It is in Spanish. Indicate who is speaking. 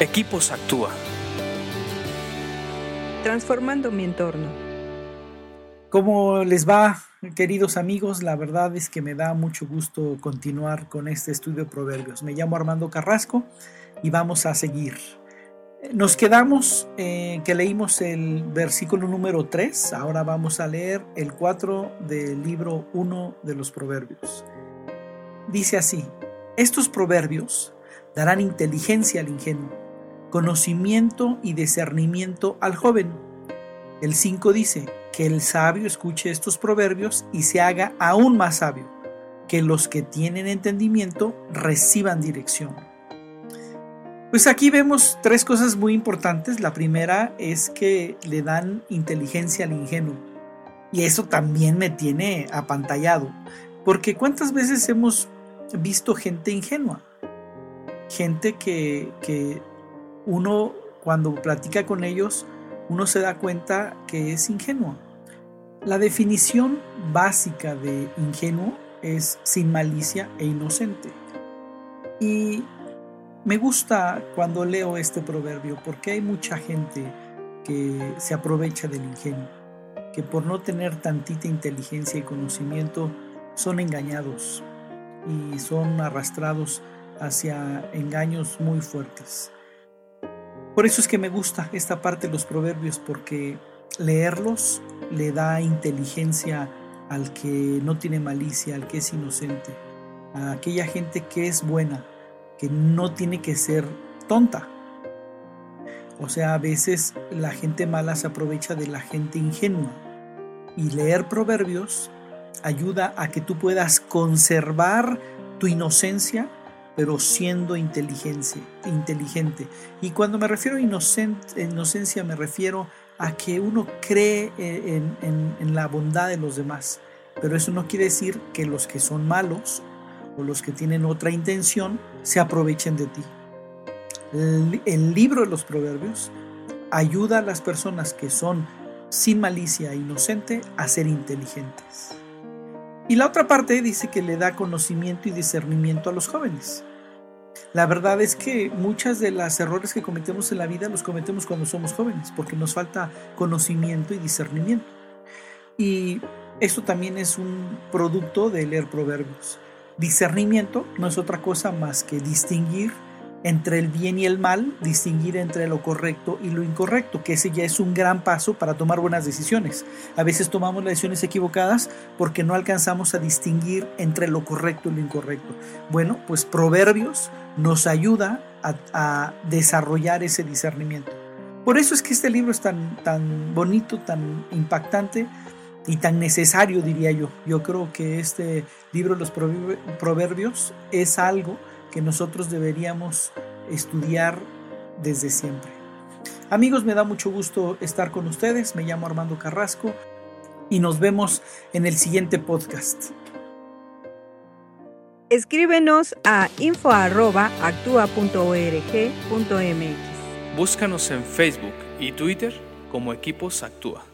Speaker 1: Equipos Actúa.
Speaker 2: Transformando mi entorno.
Speaker 3: ¿Cómo les va, queridos amigos? La verdad es que me da mucho gusto continuar con este estudio de proverbios. Me llamo Armando Carrasco y vamos a seguir. Nos quedamos eh, que leímos el versículo número 3, ahora vamos a leer el 4 del libro 1 de los proverbios. Dice así, estos proverbios darán inteligencia al ingenuo conocimiento y discernimiento al joven. El 5 dice, que el sabio escuche estos proverbios y se haga aún más sabio, que los que tienen entendimiento reciban dirección. Pues aquí vemos tres cosas muy importantes. La primera es que le dan inteligencia al ingenuo. Y eso también me tiene apantallado. Porque cuántas veces hemos visto gente ingenua. Gente que, que uno cuando platica con ellos, uno se da cuenta que es ingenuo. La definición básica de ingenuo es sin malicia e inocente. Y me gusta cuando leo este proverbio porque hay mucha gente que se aprovecha del ingenuo, que por no tener tantita inteligencia y conocimiento son engañados y son arrastrados hacia engaños muy fuertes. Por eso es que me gusta esta parte de los proverbios, porque leerlos le da inteligencia al que no tiene malicia, al que es inocente, a aquella gente que es buena, que no tiene que ser tonta. O sea, a veces la gente mala se aprovecha de la gente ingenua. Y leer proverbios ayuda a que tú puedas conservar tu inocencia pero siendo inteligencia, inteligente. Y cuando me refiero a inocencia, me refiero a que uno cree en, la bondad de los demás. Pero eso no quiere decir que los que son malos o los que tienen otra intención se aprovechen de ti. El, el libro de los proverbios ayuda a las personas que son sin malicia e inocente a ser inteligentes. Y la otra parte dice que le da conocimiento y discernimiento a los jóvenes. La verdad es que muchas de las errores que cometemos en la vida los cometemos cuando somos jóvenes, porque nos falta conocimiento y discernimiento. Y esto también es un producto de leer proverbios. Discernimiento no es otra cosa más que distinguir entre el bien y el mal, distinguir entre lo correcto y lo incorrecto, que ese ya es un gran paso para tomar buenas decisiones. A veces tomamos las decisiones equivocadas porque no alcanzamos a distinguir entre lo correcto y lo incorrecto. Bueno, pues Proverbios nos ayuda a, desarrollar ese discernimiento. Por eso es que este libro es tan, tan bonito, tan impactante y tan necesario, diría yo. Yo creo que este libro, Los Proverbios, es algo que nosotros deberíamos estudiar desde siempre. Amigos, me da mucho gusto estar con ustedes. Me llamo Armando Carrasco y nos vemos en el siguiente podcast.
Speaker 2: Escríbenos a info.actua.org.mx.
Speaker 1: Búscanos en Facebook y Twitter como Equipos Actúa.